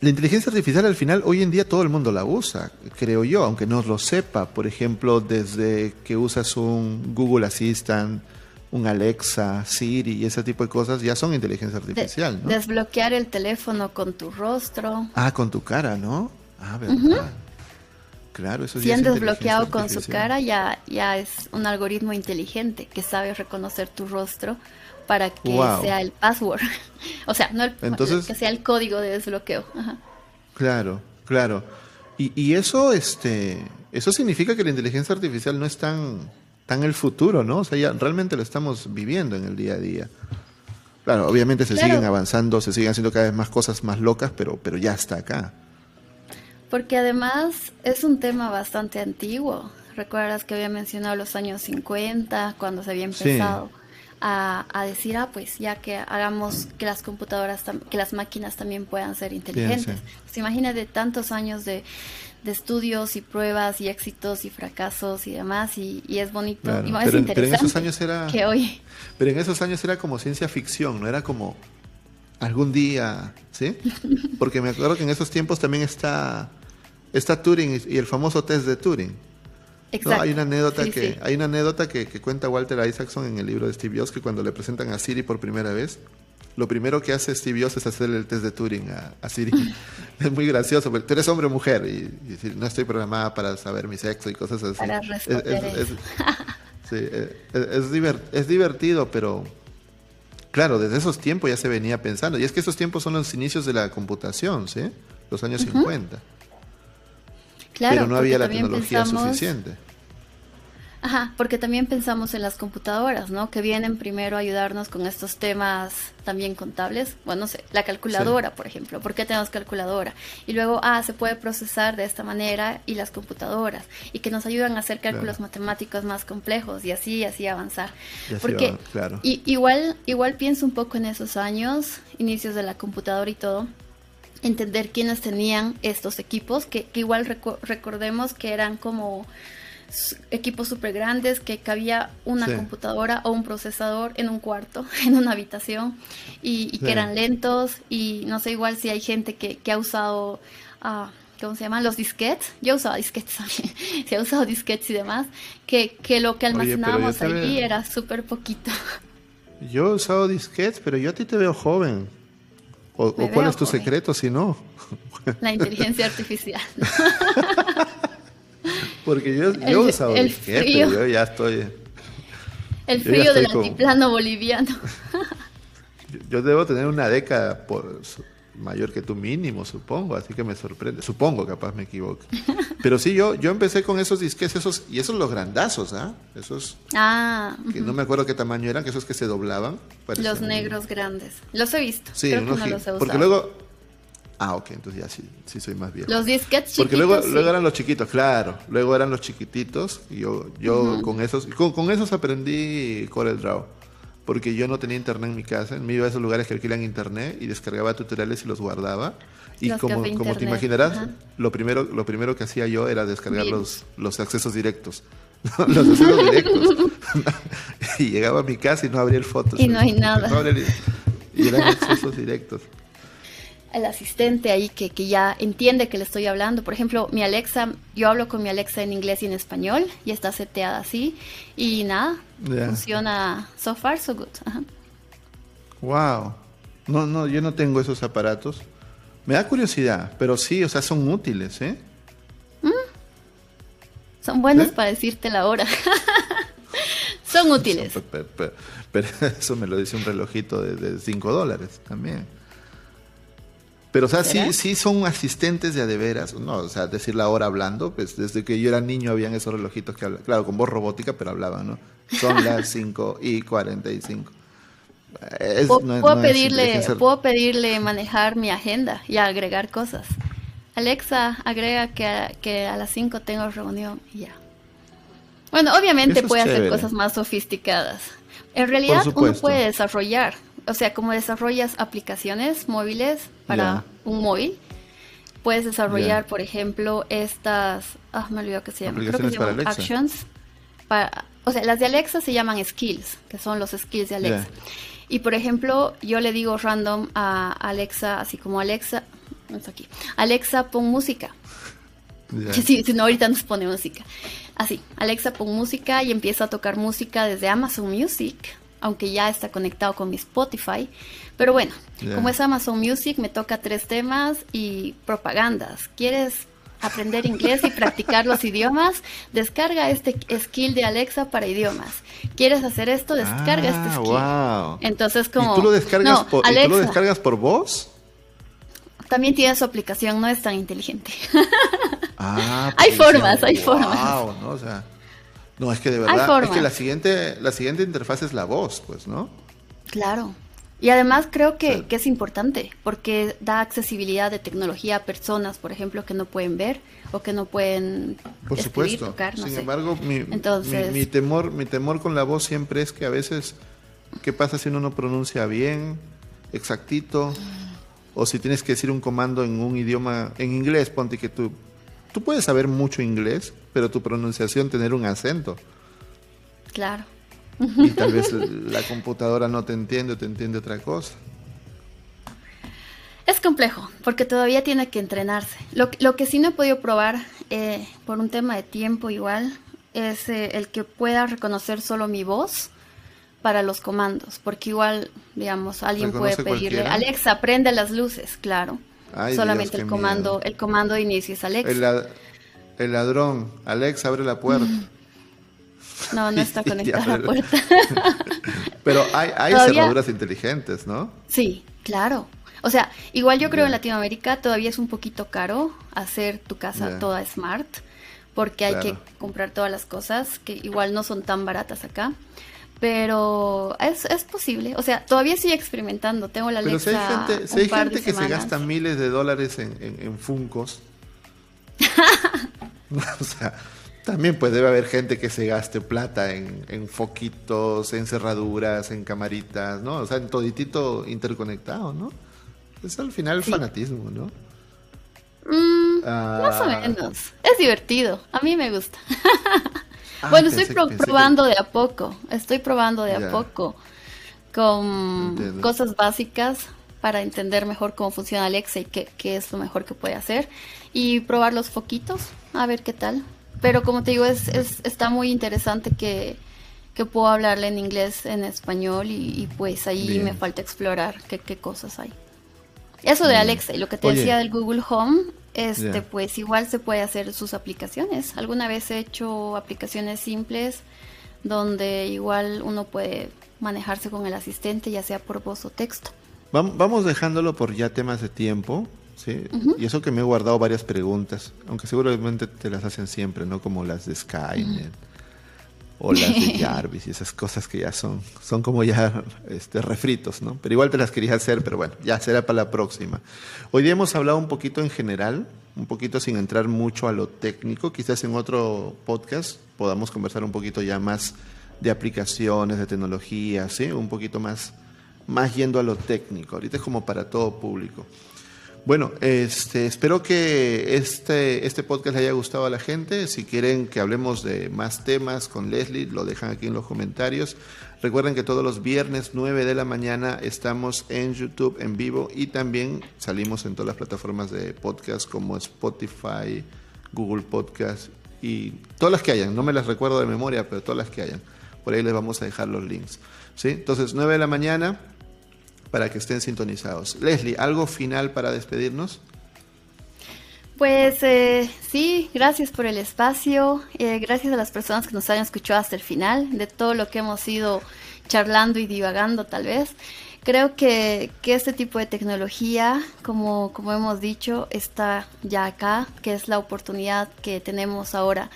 [SPEAKER 2] la inteligencia artificial al final, hoy en día todo el mundo la usa, creo yo, aunque no lo sepa. Por ejemplo, desde que usas un Google Assistant, un Alexa, Siri y ese tipo de cosas, ya son inteligencia artificial, ¿no?
[SPEAKER 3] Desbloquear el teléfono con tu rostro.
[SPEAKER 2] Ah, con tu cara, ¿no? Ah, verdad. Claro, eso
[SPEAKER 3] Si han
[SPEAKER 2] es
[SPEAKER 3] desbloqueado con su cara, ya, ya es un algoritmo inteligente que sabe reconocer tu rostro para que
[SPEAKER 2] Wow.
[SPEAKER 3] sea el password. o sea, no el,
[SPEAKER 2] Entonces-
[SPEAKER 3] que sea el código de desbloqueo. Ajá.
[SPEAKER 2] Claro, claro. Y, y eso, este, eso significa que la inteligencia artificial no es tan, tan el futuro, ¿no? O sea, ya realmente lo estamos viviendo en el día a día. Claro, obviamente se
[SPEAKER 3] Claro.
[SPEAKER 2] siguen avanzando, se siguen haciendo cada vez más cosas más locas, pero, pero ya está acá.
[SPEAKER 3] Porque además es un tema bastante antiguo. Recuerdas que había mencionado los años 50, cuando se había
[SPEAKER 2] Sí.
[SPEAKER 3] A, a decir, ah, pues ya que hagamos que las computadoras, que las máquinas también puedan ser inteligentes.
[SPEAKER 2] sí.
[SPEAKER 3] Pues imagínate tantos años de, de estudios y pruebas y éxitos y fracasos y demás, y, y es bonito,
[SPEAKER 2] Claro,
[SPEAKER 3] y es
[SPEAKER 2] pero en- pero en
[SPEAKER 3] interesante
[SPEAKER 2] esos años era-
[SPEAKER 3] que hoy...
[SPEAKER 2] Pero en esos años era como ciencia ficción, no era como algún día, ¿sí? Porque me acuerdo que en esos tiempos también está, está Turing y el famoso test de Turing. ¿No? Hay una anécdota
[SPEAKER 3] Sí,
[SPEAKER 2] que
[SPEAKER 3] sí.
[SPEAKER 2] hay una anécdota que, que cuenta Walter Isaacson en el libro de Steve Jobs que cuando le presentan a Siri por primera vez, lo primero que hace Steve Jobs es hacerle el test de Turing a, a Siri. es muy gracioso, porque tú eres hombre o mujer y, no estoy programada para saber mi sexo y cosas así.
[SPEAKER 3] Para
[SPEAKER 2] Es- es-
[SPEAKER 3] eso.
[SPEAKER 2] es- Sí, es, es divertido, pero claro, desde esos tiempos ya se venía pensando. Y es que esos tiempos son los inicios de la computación, ¿sí? Los años 50. Claro, pero no había la tecnología suficiente.
[SPEAKER 3] Ajá, porque también pensamos en las computadoras, ¿no? Que vienen primero a ayudarnos con estos temas también contables. Bueno, no sé, la calculadora, por ejemplo. ¿Por qué tenemos calculadora? Y luego, ah, se puede procesar de esta manera y las computadoras. Y que nos ayudan a hacer cálculos matemáticos más complejos y así, así avanzar. porque claro. y, igual, igual pienso un poco en esos años, inicios de la computadora y todo entender quiénes tenían estos equipos, que, igual recordemos que eran como equipos súper grandes que cabía una computadora o un procesador en un cuarto, en una habitación, y, que eran lentos, y no sé igual si hay gente que, ha usado... Uh, ¿cómo se llaman? Los disquetes. Yo usaba disquetes también. Se ha usado disquetes y demás. Que, que lo que almacenábamos allí era súper poquito.
[SPEAKER 2] Yo he usado disquetes, pero yo a ti te veo joven. ¿O, cuál es tu secreto si no?
[SPEAKER 3] La inteligencia artificial.
[SPEAKER 2] Porque yo, el, he usado el frío, yo ya estoy.
[SPEAKER 3] El frío del altiplano boliviano.
[SPEAKER 2] yo, debo tener una década por mayor que tú mínimo, supongo, así que me sorprende. Supongo, capaz me equivoco. Pero sí, yo, yo empecé con esos disques, esos, y esos los grandazos, ¿ah? Esos.
[SPEAKER 3] Ah.
[SPEAKER 2] Que no me acuerdo qué tamaño eran, que esos que se doblaban.
[SPEAKER 3] Los negros grandes. Los he visto.
[SPEAKER 2] Sí, Creo que no los he Porque luego Ah, ok, entonces ya sí, sí soy más viejo.
[SPEAKER 3] Los disquetes
[SPEAKER 2] Porque luego, luego eran los chiquitos, claro. Luego eran los chiquititos. Y yo, yo con esos, con, con, esos aprendí Corel Draw. Porque yo no tenía internet en mi casa. Me iba a esos lugares que alquilan internet y descargaba tutoriales y los guardaba. Y como, como te imaginarás, lo primero, lo primero que hacía yo era descargar los, los accesos directos. los accesos directos. y llegaba a mi casa y no abría el foto.
[SPEAKER 3] Y no hay nada.
[SPEAKER 2] y eran accesos directos
[SPEAKER 3] el asistente ahí que, que, ya entiende que le estoy hablando. Por ejemplo, mi Alexa, yo hablo con mi Alexa en inglés y en español y está seteada así. Y nada, funciona so far, so good.
[SPEAKER 2] Wow. No, no, yo no tengo esos aparatos. Me da curiosidad, pero sí, o sea, son útiles, ¿eh? ¿Mm?
[SPEAKER 3] Son buenos para decirte la hora. son útiles.
[SPEAKER 2] Pero, eso me lo dice un relojito de 5 dólares también. Pero, o sea, sí, sí son asistentes de adeveras, ¿no? O sea, decir la hora hablando, pues desde que yo era niño habían esos relojitos que hablaban, claro, con voz robótica, pero hablaban, ¿no? Son las 5 y 45.
[SPEAKER 3] Es, ¿Puedo, pedirle, puedo pedirle manejar mi agenda y agregar cosas. Alexa, agrega que a, que a las 5 tengo reunión y ya. Bueno, obviamente puede hacer cosas más sofisticadas. En realidad uno puede desarrollar o sea, como desarrollas aplicaciones móviles para un móvil, puedes desarrollar, por ejemplo, estas, ah, me olvidó que se llaman, creo que se llaman actions. Para, o sea, las de Alexa se llaman skills, que son los skills de Alexa. Y por ejemplo, yo le digo random a Alexa, así como Alexa, no aquí, Alexa, pon música. Sí, si no, ahorita nos pone música. Así, Alexa, pon música y empiezo a tocar música desde Amazon Music aunque ya está conectado con mi Spotify. Pero bueno, como es Amazon Music, me toca tres temas y propagandas. ¿Quieres aprender inglés y practicar los idiomas? Descarga este skill de Alexa para idiomas. ¿Quieres hacer esto? Descarga este ah, skill. Entonces, como.
[SPEAKER 2] ¿Y tú lo descargas, por, lo descargas por voz?
[SPEAKER 3] También tiene su aplicación, no es tan inteligente. Ah, hay pues, formas, hay formas.
[SPEAKER 2] ¿no? O sea, no, es que de verdad, es que la siguiente, la siguiente interfaz es la voz, pues, ¿no?
[SPEAKER 3] Claro. Y además creo que, es importante porque da accesibilidad de tecnología a personas, por ejemplo, que no pueden ver o que no pueden
[SPEAKER 2] por supuesto. tocar, no Sin embargo, mi, mi, temor, mi temor con la voz siempre es que a veces, ¿qué pasa si uno no pronuncia bien, exactito? O si tienes que decir un comando en un idioma, en inglés, ponte que tú tú puedes saber mucho inglés, pero tu pronunciación tener un acento.
[SPEAKER 3] Claro.
[SPEAKER 2] Y tal vez la computadora no te entiende o te entiende otra cosa.
[SPEAKER 3] Es complejo, porque todavía tiene que entrenarse. Lo, que sí no he podido probar, eh, por un tema de tiempo igual, es eh, el que pueda reconocer solo mi voz para los comandos, porque igual, digamos, alguien puede pedirle, Alexa, prende las luces, claro. Solamente el comando, el comando de inicio es Alexa.
[SPEAKER 2] El, ladrón, Alexa, abre la puerta.
[SPEAKER 3] No, no está conectada la puerta.
[SPEAKER 2] pero hay, hay cerraduras inteligentes, ¿no?
[SPEAKER 3] Sí, claro. O sea, igual yo creo en Latinoamérica todavía es un poquito caro hacer tu casa toda smart, porque hay que comprar todas las cosas que igual no son tan baratas acá. Pero es, es posible. O sea, todavía estoy experimentando. Tengo la Pero
[SPEAKER 2] si hay gente, si hay gente que se gasta miles de dólares en, en, en Funcos. o sea, también pues debe haber gente que se gaste plata en, en, foquitos, en cerraduras, en camaritas, ¿no? O sea, en toditito interconectado, ¿no? Es al final el fanatismo, ¿no?
[SPEAKER 3] Mm, más o ah. menos. Es divertido. A mí me gusta. Ah, bueno, estoy probando de a poco. Estoy probando de a poco con cosas básicas para entender mejor cómo funciona Alexa y qué, qué, es lo mejor que puede hacer. Y probar los foquitos, a ver qué tal. Pero como te digo, es, es está muy interesante que, que, puedo hablarle en inglés, en español y, pues ahí me falta explorar qué, qué cosas hay. Eso de Alexa y lo que te decía del Google Home, este, pues igual se puede hacer sus aplicaciones. Alguna vez he hecho aplicaciones simples donde igual uno puede manejarse con el asistente, ya sea por voz o texto.
[SPEAKER 2] Vamos dejándolo por ya temas de tiempo, ¿sí? Y eso que me he guardado varias preguntas, aunque seguramente te las hacen siempre, ¿no? Como las de Skynet o las de Jarvis y esas cosas que ya son, son como ya este, refritos, ¿no? Pero igual te las quería hacer, pero bueno, ya será para la próxima. Hoy día hemos hablado un poquito en general, un poquito sin entrar mucho a lo técnico, quizás en otro podcast podamos conversar un poquito ya más de aplicaciones, de tecnología, ¿sí? Un poquito más, más yendo a lo técnico. Ahorita es como para todo público. Bueno, este, espero que este, este podcast le haya gustado a la gente. Si quieren que hablemos de más temas con Leslie, lo dejan aquí en los comentarios. Recuerden que todos los viernes 9 de la mañana estamos en YouTube en vivo y también salimos en todas las plataformas de podcast como Spotify, Google Podcast y todas las que hayan. No me las recuerdo de memoria, pero todas las que hayan. Por ahí les vamos a dejar los links. ¿sí? Entonces, 9 de la mañana para que estén sintonizados. Leslie, ¿algo final para despedirnos?
[SPEAKER 3] Pues eh, sí, gracias por el espacio, eh, gracias a las personas que nos han escuchado hasta el final, de todo lo que hemos ido charlando y divagando tal vez. Creo que, que este tipo de tecnología, como, como hemos dicho, está ya acá, que es la oportunidad que tenemos ahora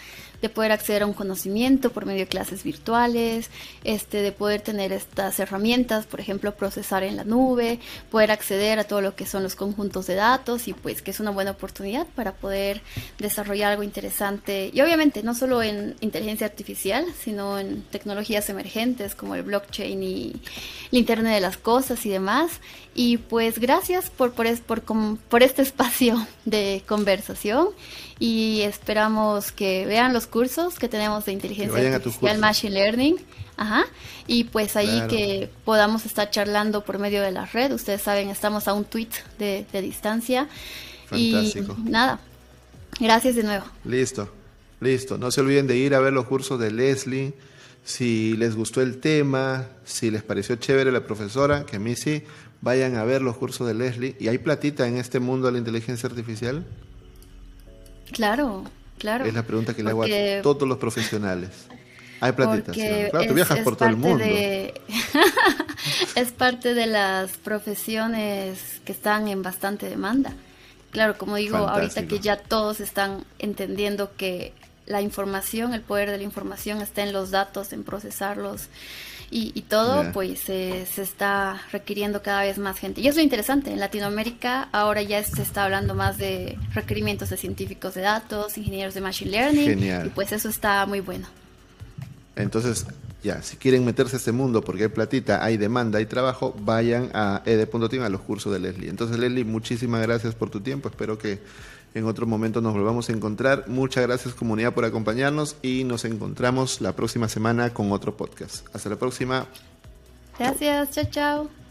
[SPEAKER 3] de poder acceder a un conocimiento por medio de clases virtuales, este, de poder tener estas herramientas, por ejemplo, procesar en la nube, poder acceder a todo lo que son los conjuntos de datos y pues que es una buena oportunidad para poder desarrollar algo interesante y obviamente no solo en inteligencia artificial, sino en tecnologías emergentes como el blockchain y el Internet de las Cosas y demás. Y pues gracias por, por, por, por este espacio de conversación y esperamos que vean los cursos que tenemos de inteligencia artificial, machine learning. Ajá. Y pues ahí que podamos estar charlando por medio de la red. Ustedes saben, estamos a un tweet de, distancia. Fantástico. Y nada, gracias de nuevo.
[SPEAKER 2] Listo, listo. No se olviden de ir a ver los cursos de Leslie. Si les gustó el tema, si les pareció chévere la profesora, que a mí sí, vayan a ver los cursos de Leslie. ¿Y hay platita en este mundo de la inteligencia artificial?
[SPEAKER 3] Claro, claro.
[SPEAKER 2] Es la pregunta que le hago a todos los profesionales. Hay platitas. Claro, tú viajas por todo el mundo.
[SPEAKER 3] es parte de las profesiones que están en bastante demanda. Claro, como digo, ahorita que ya todos están entendiendo que la información, el poder de la información está en los datos, en procesarlos y, todo, pues se está requiriendo cada vez más gente. Y es lo interesante, en Latinoamérica ahora ya se está hablando más de requerimientos de científicos de datos, ingenieros de Machine Learning, y pues eso está muy bueno.
[SPEAKER 2] Entonces, ya, si quieren meterse a este mundo porque hay platita, hay demanda, hay trabajo, vayan a ed.team a los cursos de Leslie. Entonces, Leslie, muchísimas gracias por tu tiempo. Espero que en otro momento nos volvamos a encontrar. Muchas gracias comunidad por acompañarnos y nos encontramos la próxima semana con otro podcast. Hasta la próxima.
[SPEAKER 3] Gracias, chao, chao.